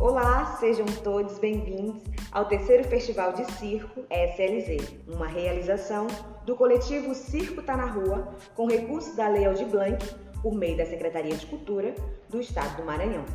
Olá, sejam todos bem-vindos ao terceiro Festival de Circo SLZ, uma realização do coletivo Circo Tá na Rua, com recursos da Lei Aldir Blanc, por meio da Secretaria de Cultura do Estado do Maranhão.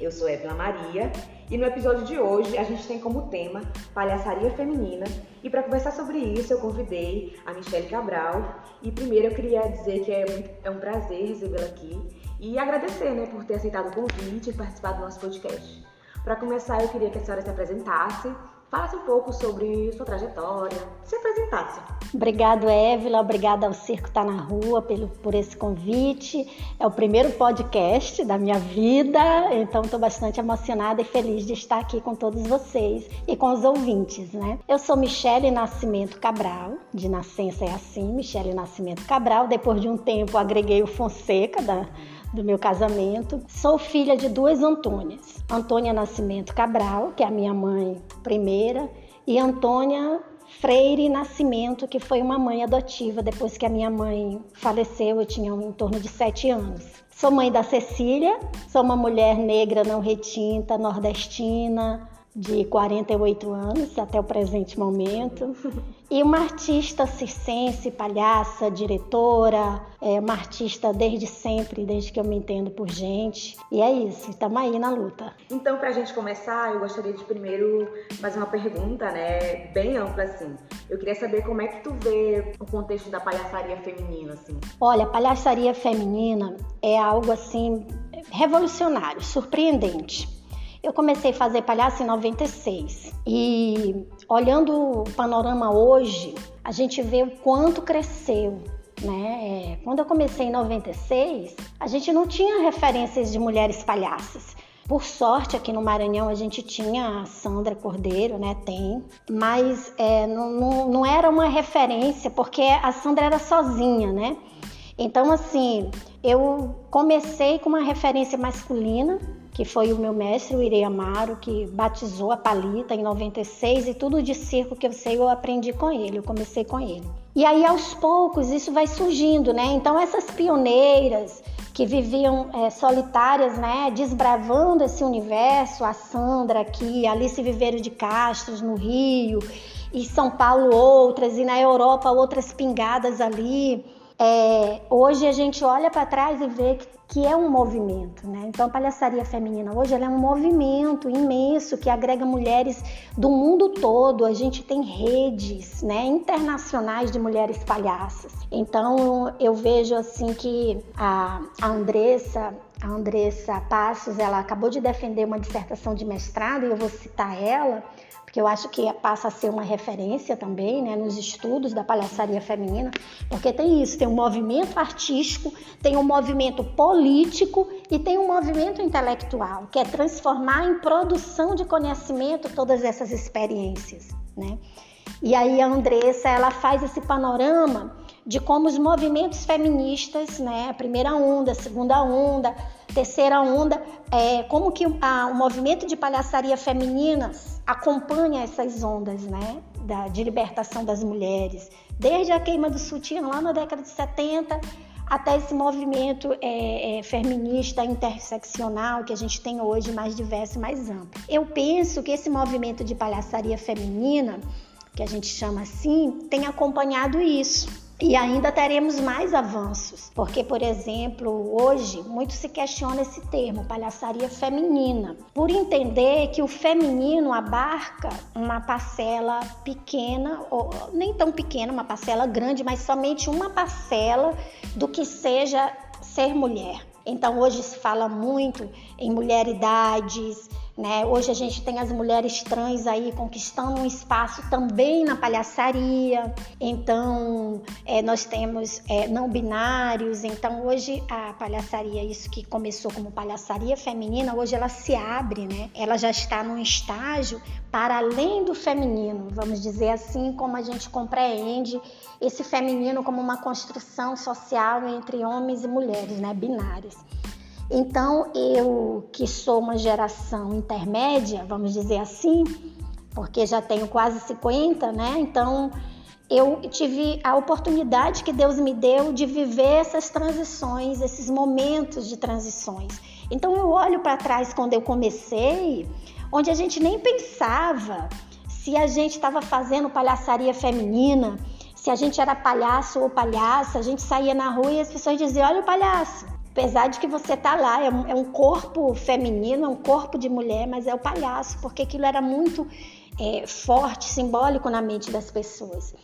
Eu sou Évila Maria e no episódio de hoje a gente tem como tema palhaçaria feminina e para conversar sobre isso eu convidei a Michelle Cabral e primeiro eu queria dizer que é, é um prazer recebê-la aqui e agradecer né, por ter aceitado o convite e participar do nosso podcast. Para começar eu queria que a senhora se apresentasse Falasse um pouco sobre sua trajetória, se apresentasse. Obrigado, Évila. Obrigada ao Circo Tá na Rua pelo, por esse convite. É o primeiro podcast da minha vida, então estou bastante emocionada e feliz de estar aqui com todos vocês e com os ouvintes, né? Eu sou Michele Nascimento Cabral, de nascença é assim, Michele Nascimento Cabral. Depois de um tempo agreguei o Fonseca da do meu casamento. Sou filha de duas Antônias. Antônia Nascimento Cabral, que é a minha mãe primeira, e Antônia Freire Nascimento, que foi uma mãe adotiva depois que a minha mãe faleceu, eu tinha em torno de sete anos. Sou mãe da Cecília, sou uma mulher negra não retinta, nordestina, de 48 anos até o presente momento. E uma artista circense, palhaça, diretora, é uma artista desde sempre, desde que eu me entendo por gente. E é isso, estamos aí na luta. Então, para a gente começar, eu gostaria de primeiro fazer uma pergunta, né, bem ampla assim. Eu queria saber como é que tu vê o contexto da palhaçaria feminina, assim. Olha, a palhaçaria feminina é algo assim revolucionário, surpreendente. Eu comecei a fazer palhaço em 96 e olhando o panorama hoje, a gente vê o quanto cresceu. Né? É, quando eu comecei em 96, a gente não tinha referências de mulheres palhaças. Por sorte, aqui no Maranhão a gente tinha a Sandra Cordeiro, né? Tem, mas é, não, não, não, era uma referência porque a Sandra era sozinha, né? Então, assim, eu comecei com uma referência masculina, que foi o meu mestre, o Irei Amaro, que batizou a Palita em 96 e tudo de circo que eu sei eu aprendi com ele, eu comecei com ele. E aí aos poucos isso vai surgindo, né? Então essas pioneiras que viviam é, solitárias, né, desbravando esse universo, a Sandra aqui, Alice Viveiro de Castros no Rio, e São Paulo outras, e na Europa outras pingadas ali. É, hoje a gente olha para trás e vê que que é um movimento, né? Então a palhaçaria feminina hoje é um movimento imenso que agrega mulheres do mundo todo. A gente tem redes, né, internacionais de mulheres palhaças. Então eu vejo assim que a, a Andressa a Andressa Passos, ela acabou de defender uma dissertação de mestrado e eu vou citar ela porque eu acho que passa a ser uma referência também né, nos estudos da palhaçaria feminina, porque tem isso, tem um movimento artístico, tem um movimento político e tem um movimento intelectual, que é transformar em produção de conhecimento todas essas experiências. Né? E aí a Andressa ela faz esse panorama de como os movimentos feministas, né, a primeira onda, a segunda onda, terceira onda, é, como que a, o movimento de palhaçaria femininas acompanha essas ondas, né, da, de libertação das mulheres, desde a queima do sutiã lá na década de 70 até esse movimento é, é, feminista interseccional que a gente tem hoje mais diverso e mais amplo. Eu penso que esse movimento de palhaçaria feminina, que a gente chama assim, tem acompanhado isso. E ainda teremos mais avanços, porque, por exemplo, hoje muito se questiona esse termo, palhaçaria feminina, por entender que o feminino abarca uma parcela pequena, ou nem tão pequena, uma parcela grande, mas somente uma parcela do que seja ser mulher. Então, hoje se fala muito em mulheridades, né? Hoje a gente tem as mulheres trans aí conquistando um espaço também na palhaçaria. Então é, nós temos é, não binários. Então hoje a palhaçaria, isso que começou como palhaçaria feminina, hoje ela se abre, né? Ela já está num estágio para além do feminino, vamos dizer assim, como a gente compreende esse feminino como uma construção social entre homens e mulheres, né? Binárias. Então, eu que sou uma geração intermédia, vamos dizer assim, porque já tenho quase 50, né? Então, eu tive a oportunidade que Deus me deu de viver essas transições, esses momentos de transições. Então eu olho para trás quando eu comecei, onde a gente nem pensava se a gente estava fazendo palhaçaria feminina, se a gente era palhaço ou palhaça, a gente saía na rua e as pessoas diziam: Olha o palhaço. Apesar de que você tá lá, é um, é um corpo feminino, é um corpo de mulher, mas é o palhaço, porque aquilo era muito é, forte, simbólico na mente das pessoas.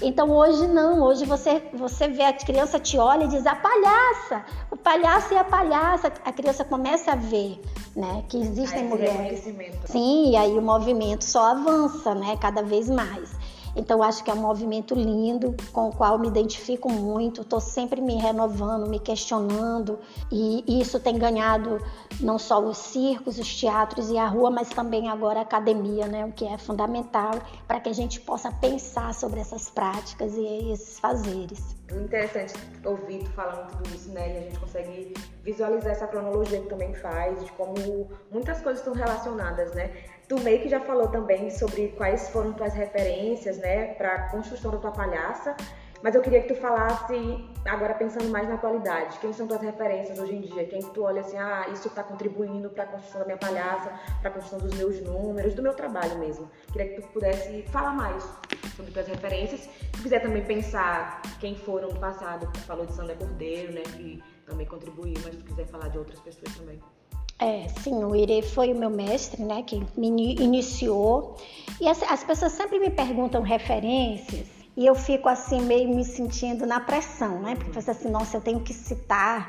Então hoje não, hoje você, você vê a criança te olha e diz a palhaça, o palhaço e a palhaça, a criança começa a ver, né, que existem aí, mulheres. Sim, e aí o movimento só avança, né, cada vez mais. Então, acho que é um movimento lindo com o qual me identifico muito. Estou sempre me renovando, me questionando, e isso tem ganhado não só os circos, os teatros e a rua, mas também agora a academia, né? o que é fundamental para que a gente possa pensar sobre essas práticas e esses fazeres. Interessante ouvir tu falando tudo isso, né? E a gente consegue visualizar essa cronologia que também faz, de como muitas coisas estão relacionadas, né? Tu meio que já falou também sobre quais foram tuas referências, né, para construção da tua palhaça, mas eu queria que tu falasse, agora pensando mais na atualidade, quem são tuas referências hoje em dia? Quem tu olha assim, ah, isso está contribuindo para a construção da minha palhaça, para a construção dos meus números, do meu trabalho mesmo. Queria que tu pudesse falar mais sobre tuas referências. Se quiser também pensar quem foram no passado, falou de Sandra Cordeiro, né, que também contribuiu, mas se quiser falar de outras pessoas também. É, sim, o Ire foi o meu mestre, né, que me iniciou. E as, as, pessoas sempre me perguntam referências e eu fico assim meio me sentindo na pressão, né? Porque eu assim, nossa, eu tenho que citar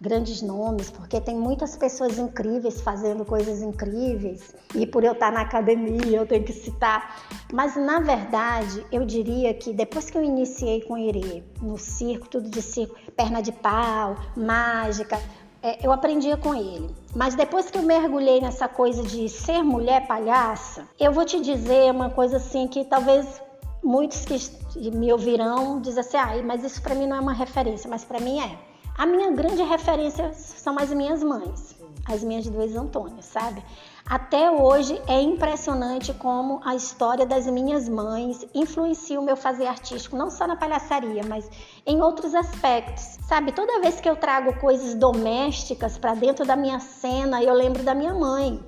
grandes nomes, porque tem muitas pessoas incríveis fazendo coisas incríveis. E por eu estar na academia, eu tenho que citar. Mas na verdade, eu diria que depois que eu iniciei com o Ire, no circo, tudo de circo, perna de pau, mágica, é, eu aprendia com ele. Mas depois que eu mergulhei nessa coisa de ser mulher palhaça, eu vou te dizer uma coisa assim que talvez muitos que me ouvirão dizem assim, ah, mas isso para mim não é uma referência, mas para mim é. A minha grande referência são as minhas mães, as minhas duas Antônias, sabe? Até hoje é impressionante como a história das minhas mães influencia o meu fazer artístico, não só na palhaçaria, mas em outros aspectos. Sabe, toda vez que eu trago coisas domésticas para dentro da minha cena, eu lembro da minha mãe.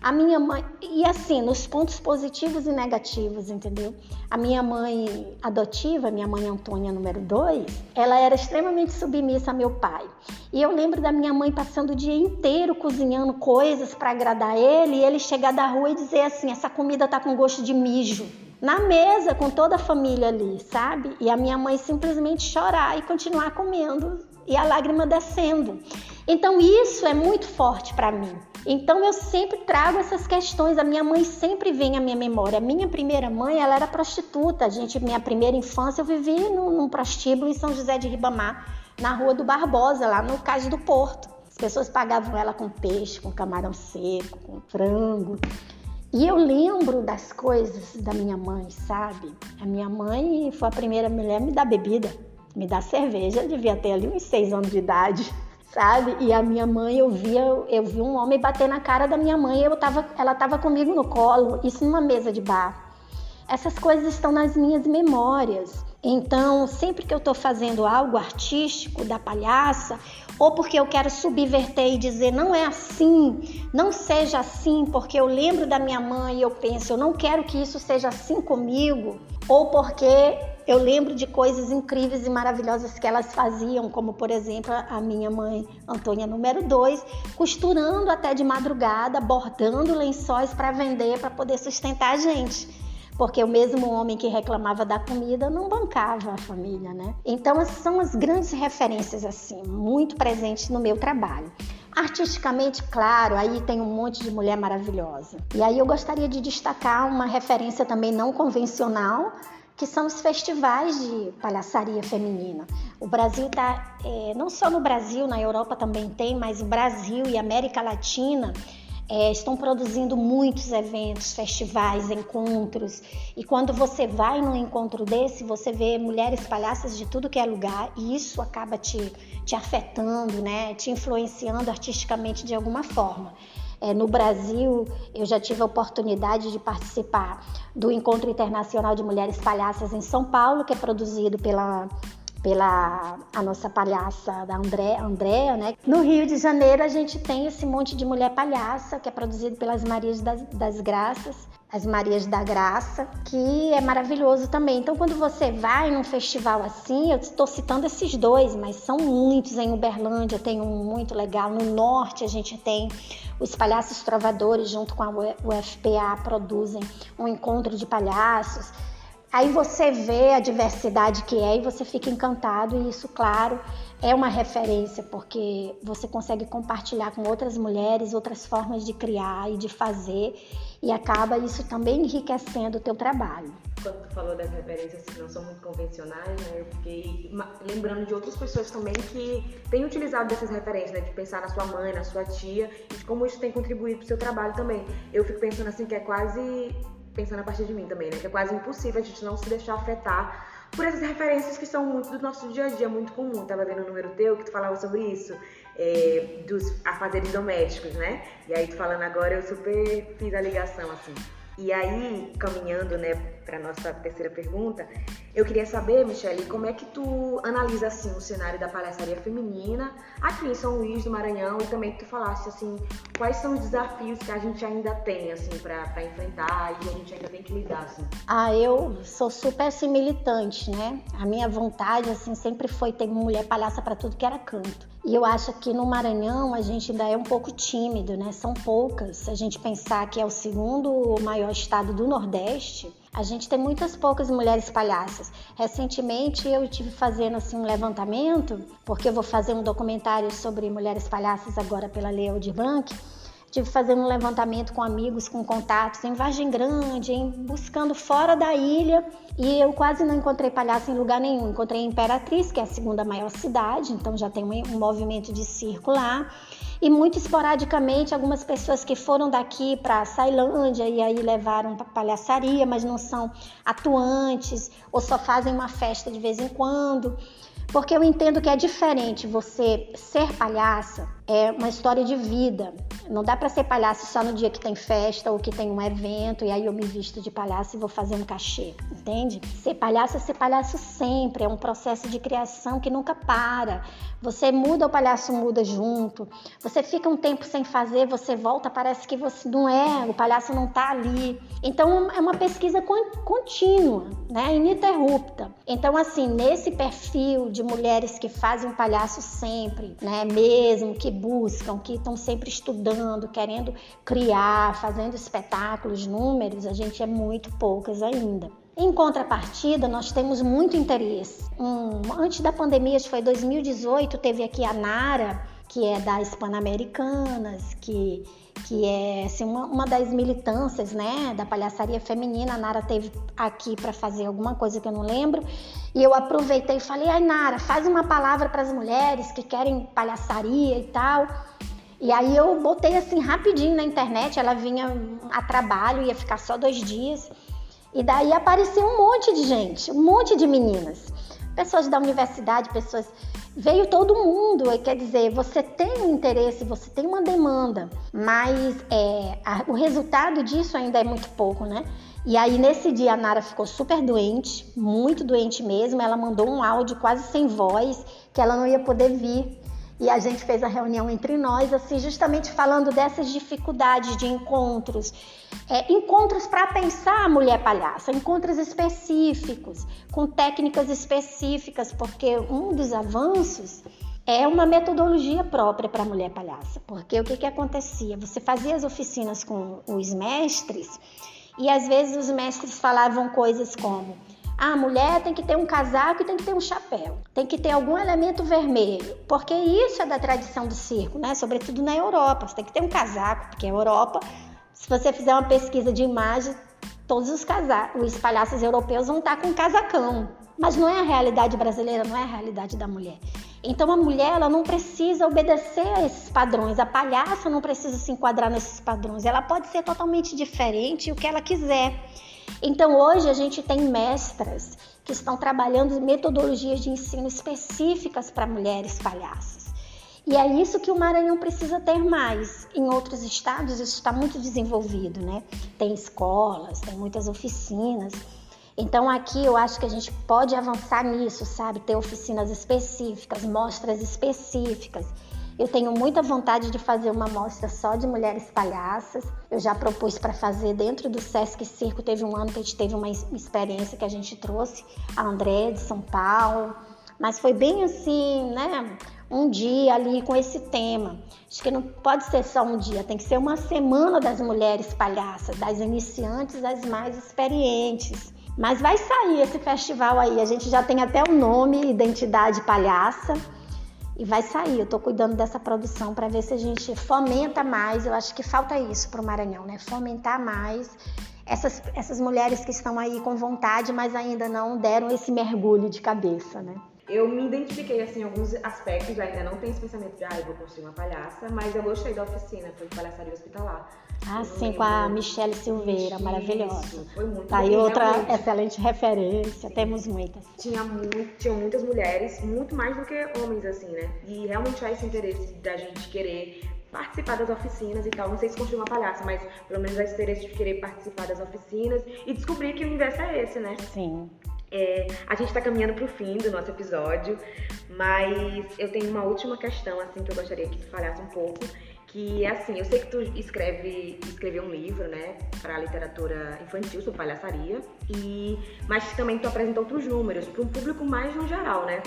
A minha mãe, e assim, nos pontos positivos e negativos, entendeu? A minha mãe adotiva, minha mãe Antônia número 2, ela era extremamente submissa a meu pai. E eu lembro da minha mãe passando o dia inteiro cozinhando coisas para agradar ele, e ele chegar da rua e dizer assim: essa comida tá com gosto de mijo. Na mesa, com toda a família ali, sabe? E a minha mãe simplesmente chorar e continuar comendo e a lágrima descendo. Então isso é muito forte para mim. Então eu sempre trago essas questões. A minha mãe sempre vem à minha memória. A minha primeira mãe, ela era prostituta. A gente, minha primeira infância, eu vivi num, num prostíbulo em São José de Ribamar, na Rua do Barbosa, lá no Cais do Porto. As pessoas pagavam ela com peixe, com camarão seco, com frango. E eu lembro das coisas da minha mãe, sabe? A minha mãe foi a primeira mulher a me dar bebida, me dar cerveja. Devia ter ali uns seis anos de idade sabe? E a minha mãe, eu via, eu vi um homem bater na cara da minha mãe, eu tava, ela estava comigo no colo, isso numa mesa de bar. Essas coisas estão nas minhas memórias. Então, sempre que eu estou fazendo algo artístico da palhaça, ou porque eu quero subverter e dizer não é assim, não seja assim, porque eu lembro da minha mãe e eu penso, eu não quero que isso seja assim comigo, ou porque eu lembro de coisas incríveis e maravilhosas que elas faziam, como por exemplo a minha mãe Antônia número 2, costurando até de madrugada, bordando lençóis para vender, para poder sustentar a gente. Porque o mesmo homem que reclamava da comida não bancava a família, né? Então, são as grandes referências, assim, muito presentes no meu trabalho. Artisticamente, claro, aí tem um monte de mulher maravilhosa. E aí eu gostaria de destacar uma referência também não convencional, que são os festivais de palhaçaria feminina. O Brasil está, é, não só no Brasil, na Europa também tem, mas o Brasil e América Latina é, estão produzindo muitos eventos, festivais, encontros. E quando você vai num encontro desse, você vê mulheres palhaças de tudo que é lugar e isso acaba te, te afetando, né? te influenciando artisticamente de alguma forma. É, no Brasil, eu já tive a oportunidade de participar do Encontro Internacional de Mulheres Palhaças em São Paulo, que é produzido pela pela a nossa palhaça da André, Andréa, né? No Rio de Janeiro a gente tem esse monte de mulher palhaça que é produzido pelas Marias das, das Graças, as Marias da Graça, que é maravilhoso também. Então quando você vai num festival assim, eu estou citando esses dois, mas são muitos em Uberlândia, tem um muito legal. No norte a gente tem os palhaços trovadores junto com a UFPA produzem um encontro de palhaços. Aí você vê a diversidade que é e você fica encantado, e isso, claro, é uma referência, porque você consegue compartilhar com outras mulheres outras formas de criar e de fazer, e acaba isso também enriquecendo o teu trabalho. Quando tu falou das referências que não são muito convencionais, né, eu fiquei lembrando de outras pessoas também que têm utilizado dessas referências, né, de pensar na sua mãe, na sua tia, e de como isso tem contribuído para o seu trabalho também. Eu fico pensando assim que é quase pensando a partir de mim também, né? Que é quase impossível a gente não se deixar afetar por essas referências que são muito do nosso dia a dia, muito comum. Tava vendo o número teu que tu falava sobre isso, é, dos afazeres domésticos, né? E aí tu falando agora, eu super fiz a ligação, assim. E aí, caminhando, né, para nossa terceira pergunta, eu queria saber, Michelle, como é que tu analisa assim o cenário da palhaçaria feminina aqui em São Luís do Maranhão e também que tu falasse assim, quais são os desafios que a gente ainda tem assim para enfrentar e a gente ainda tem que lidar assim. Ah, eu sou super assim, militante, né? A minha vontade assim sempre foi ter mulher palhaça para tudo que era canto. E eu acho que no Maranhão a gente ainda é um pouco tímido, né? São poucas. Se a gente pensar que é o segundo maior estado do Nordeste, a gente tem muitas poucas mulheres palhaças. Recentemente eu tive fazendo assim um levantamento, porque eu vou fazer um documentário sobre mulheres palhaças agora pela Leo de Blanc. Tive fazendo um levantamento com amigos, com contatos em Vargem Grande, em, buscando fora da ilha e eu quase não encontrei palhaço em lugar nenhum. Encontrei Imperatriz, que é a segunda maior cidade, então já tem um, um movimento de circo lá. E muito esporadicamente, algumas pessoas que foram daqui para Sailândia e aí levaram para palhaçaria, mas não são atuantes ou só fazem uma festa de vez em quando. Porque eu entendo que é diferente você ser palhaça, é uma história de vida. Não dá para ser palhaço só no dia que tem festa ou que tem um evento e aí eu me visto de palhaço e vou fazer um cachê, entende? Ser palhaço é ser palhaço sempre, é um processo de criação que nunca para. Você muda, o palhaço muda junto. Você fica um tempo sem fazer, você volta, parece que você não é, o palhaço não tá ali. Então é uma pesquisa contínua, né, ininterrupta. Então assim, nesse perfil de mulheres que fazem palhaço sempre, né, mesmo que buscam, que estão sempre estudando, querendo criar, fazendo espetáculos, números, a gente é muito poucas ainda. Em contrapartida, nós temos muito interesse. Um, antes da pandemia, acho que foi 2018, teve aqui a Nara, que é das Pan-Americanas, que, que é assim, uma, uma, das militâncias né, da palhaçaria feminina. A Nara teve aqui para fazer alguma coisa que eu não lembro. E eu aproveitei e falei: ai, Nara, faz uma palavra para as mulheres que querem palhaçaria e tal. E aí eu botei assim rapidinho na internet, ela vinha a trabalho, ia ficar só dois dias. E daí apareceu um monte de gente, um monte de meninas. Pessoas da universidade, pessoas. Veio todo mundo, quer dizer, você tem um interesse, você tem uma demanda, mas é, a, o resultado disso ainda é muito pouco, né? E aí, nesse dia, a Nara ficou super doente, muito doente mesmo. Ela mandou um áudio quase sem voz, que ela não ia poder vir. E a gente fez a reunião entre nós, assim, justamente falando dessas dificuldades de encontros. É, encontros para pensar a mulher palhaça, encontros específicos, com técnicas específicas, porque um dos avanços é uma metodologia própria para a mulher palhaça. Porque o que, que acontecia? Você fazia as oficinas com os mestres e às vezes os mestres falavam coisas como a mulher tem que ter um casaco e tem que ter um chapéu, tem que ter algum elemento vermelho, porque isso é da tradição do circo, né? Sobretudo na Europa, você tem que ter um casaco, porque a Europa, se você fizer uma pesquisa de imagem, todos os casacos, os palhaços europeus vão estar com um casacão. Mas não é a realidade brasileira, não é a realidade da mulher. Então a mulher ela não precisa obedecer a esses padrões, a palhaça não precisa se enquadrar nesses padrões, ela pode ser totalmente diferente o que ela quiser. Então hoje a gente tem mestras que estão trabalhando metodologias de ensino específicas para mulheres palhaças. E é isso que o Maranhão precisa ter mais. Em outros estados isso está muito desenvolvido, né? Tem escolas, tem muitas oficinas. Então aqui eu acho que a gente pode avançar nisso, sabe? Ter oficinas específicas, mostras específicas. Eu tenho muita vontade de fazer uma mostra só de mulheres palhaças. Eu já propus para fazer dentro do Sesc Circo. Teve um ano que a gente teve uma experiência que a gente trouxe a André de São Paulo. Mas foi bem assim, né? Um dia ali com esse tema. Acho que não pode ser só um dia, tem que ser uma semana das mulheres palhaças, das iniciantes às mais experientes. Mas vai sair esse festival aí. A gente já tem até o nome, Identidade Palhaça e vai sair. Eu estou cuidando dessa produção para ver se a gente fomenta mais. Eu acho que falta isso para o Maranhão, né? Fomentar mais essas, essas mulheres que estão aí com vontade, mas ainda não deram esse mergulho de cabeça, né? Eu me identifiquei assim em alguns aspectos, ainda não tenho esse pensamento de ah, eu vou construir uma palhaça, mas eu gostei da oficina, foi de palhaçaria hospitalar. Ah, sim, com a Michelle Silveira, Isso, maravilhosa. Foi muito Tá aí outra realmente. excelente referência, temos muitas. Tinha muito, tinham muitas mulheres, muito mais do que homens, assim, né? E realmente há esse interesse da gente querer participar das oficinas e tal. Não sei se construir uma palhaça, mas pelo menos há esse interesse de querer participar das oficinas e descobrir que o universo é esse, né? Sim. É, a gente está caminhando para o fim do nosso episódio, mas eu tenho uma última questão assim que eu gostaria que tu falasse um pouco, que é assim, eu sei que tu escreve, escreveu um livro, né, para literatura infantil sobre palhaçaria, e mas também tu apresenta outros números para um público mais no geral, né?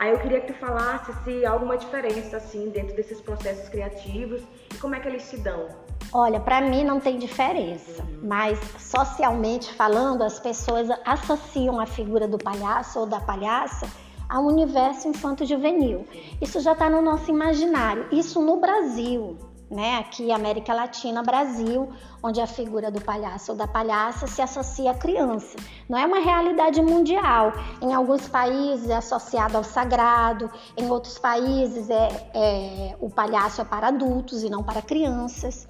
Aí eu queria que tu falasse se há alguma diferença assim dentro desses processos criativos e como é que eles se dão. Olha, para mim não tem diferença, uhum. mas socialmente falando, as pessoas associam a figura do palhaço ou da palhaça ao universo infanto-juvenil. Isso já está no nosso imaginário. Isso no Brasil né? Aqui América Latina, Brasil, onde a figura do palhaço ou da palhaça se associa à criança. Não é uma realidade mundial. Em alguns países é associado ao sagrado, em outros países é, é o palhaço é para adultos e não para crianças.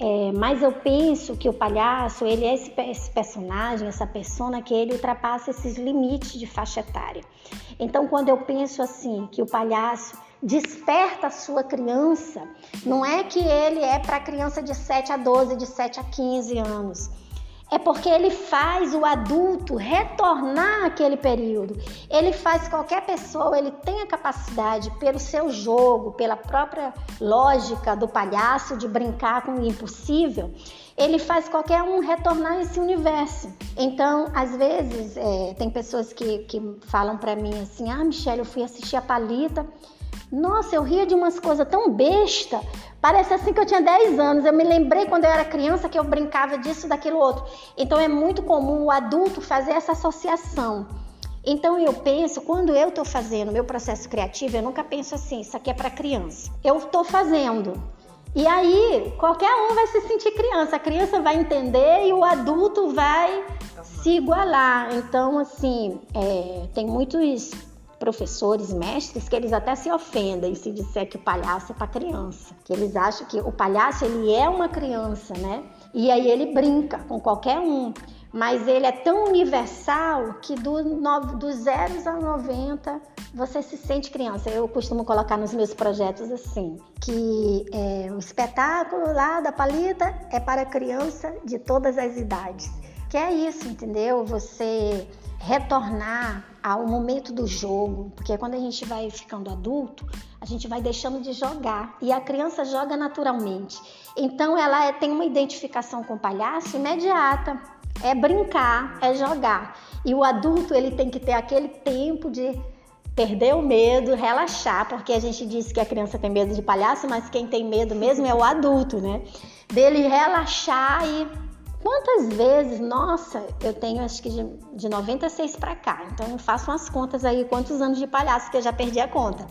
É, mas eu penso que o palhaço, ele é esse, esse, personagem, essa persona que ele ultrapassa esses limites de faixa etária. Então, quando eu penso assim, que o palhaço desperta a sua criança, não é que ele é para criança de 7 a 12, de 7 a 15 anos. É porque ele faz o adulto retornar àquele período. Ele faz qualquer pessoa, ele tem a capacidade, pelo seu jogo, pela própria lógica do palhaço de brincar com o impossível, ele faz qualquer um retornar a esse universo. Então, às vezes, é, tem pessoas que, que falam para mim assim: Ah, Michelle, eu fui assistir a Palita nossa, eu ria de umas coisas tão besta. Parece assim que eu tinha 10 anos. Eu me lembrei quando eu era criança que eu brincava disso, daquilo outro. Então é muito comum o adulto fazer essa associação. Então eu penso, quando eu estou fazendo meu processo criativo, eu nunca penso assim, isso aqui é para criança. Eu estou fazendo. E aí, qualquer um vai se sentir criança. A criança vai entender e o adulto vai se igualar. Então, assim, é, tem muitos professores, mestres, que eles até se ofendem se disser que o palhaço é para criança, que eles acham que o palhaço ele é uma criança, né? E aí ele brinca com qualquer um, mas ele é tão universal que do, no, zeros a 90 você se sente criança. Eu costumo colocar nos meus projetos assim, que é, o espetáculo lá da palita é para criança de todas as idades. Que é isso, entendeu? Você retornar ao momento do jogo, porque quando a gente vai ficando adulto, a gente vai deixando de jogar e a criança joga naturalmente. Então ela é, tem uma identificação com o palhaço imediata. É brincar, é jogar. E o adulto ele tem que ter aquele tempo de perder o medo, relaxar, porque a gente diz que a criança tem medo de palhaço, mas quem tem medo mesmo é o adulto, né? Dele relaxar e Quantas vezes, nossa, eu tenho acho que de, de 96 para cá, então eu faço umas contas aí, quantos anos de palhaço que eu já perdi a conta.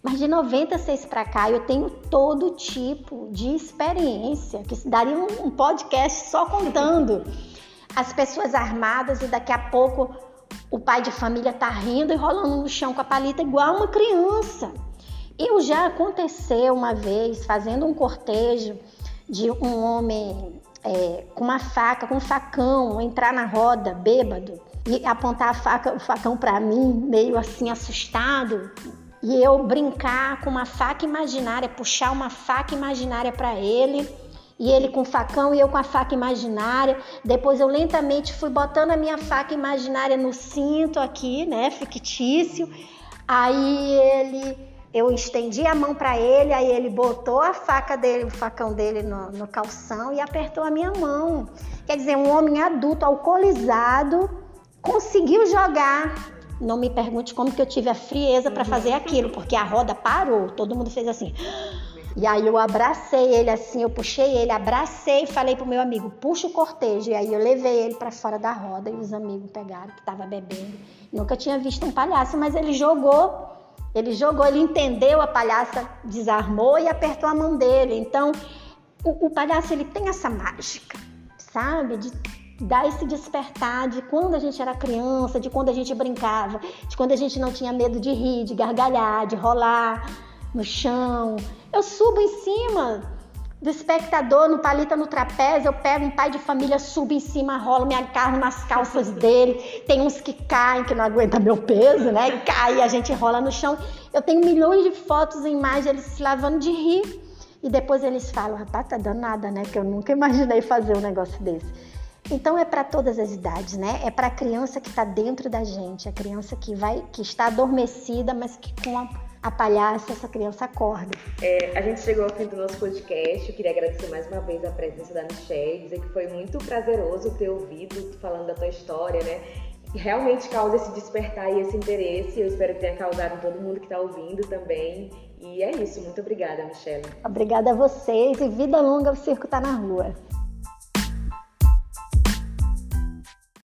Mas de 96 para cá eu tenho todo tipo de experiência, que daria um, um podcast só contando as pessoas armadas e daqui a pouco o pai de família tá rindo e rolando no chão com a palita igual uma criança. Eu já aconteceu uma vez fazendo um cortejo de um homem é, com uma faca, com um facão, entrar na roda, bêbado, e apontar a faca, o facão para mim, meio assim assustado. e eu brincar com uma faca imaginária, puxar uma faca imaginária para ele, e ele com o facão e eu com a faca imaginária. Depois eu lentamente fui botando a minha faca imaginária no cinto aqui, né, fictício. Aí ele, eu estendi a mão para ele, aí ele botou a faca dele, o facão dele no, no calção e apertou a minha mão. Quer dizer, um homem adulto alcoolizado conseguiu jogar não me pergunte como que eu tive a frieza para fazer aquilo, porque a roda parou, todo mundo fez assim. E aí eu abracei ele assim, eu puxei ele, abracei e falei pro meu amigo, puxa o cortejo. E aí eu levei ele para fora da roda e os amigos pegaram, que tava bebendo. Nunca tinha visto um palhaço, mas ele jogou, ele jogou, ele entendeu, a palhaça desarmou e apertou a mão dele. Então, o, o palhaço ele tem essa mágica, sabe? De dar esse despertar de quando a gente era criança, de quando a gente brincava, de quando a gente não tinha medo de rir, de gargalhar, de rolar no chão. Eu subo em cima do espectador, no palita no trapézio, eu pego um pai de família, subo em cima, rolo, me agarro nas calças dele. Tem uns que caem, que não aguenta meu peso, né? Cai, a gente rola no chão. Eu tenho milhões de fotos e imagens eles se lavando de rir. E depois eles falam, rapaz, tá danada, né? Que eu nunca imaginei fazer um negócio desse. Então é para todas as idades, né? É para a criança que está dentro da gente, a criança que vai, que está adormecida, mas que com a, a palhaça essa criança acorda. É, a gente chegou ao fim do nosso podcast. Eu queria agradecer mais uma vez a presença da Michelle, dizer que foi muito prazeroso ter ouvido falando da tua história, né? realmente causa esse despertar e esse interesse. Eu espero que tenha causado em todo mundo que está ouvindo também. E é isso. Muito obrigada, Michelle. Obrigada a vocês e vida longa o circo tá na rua.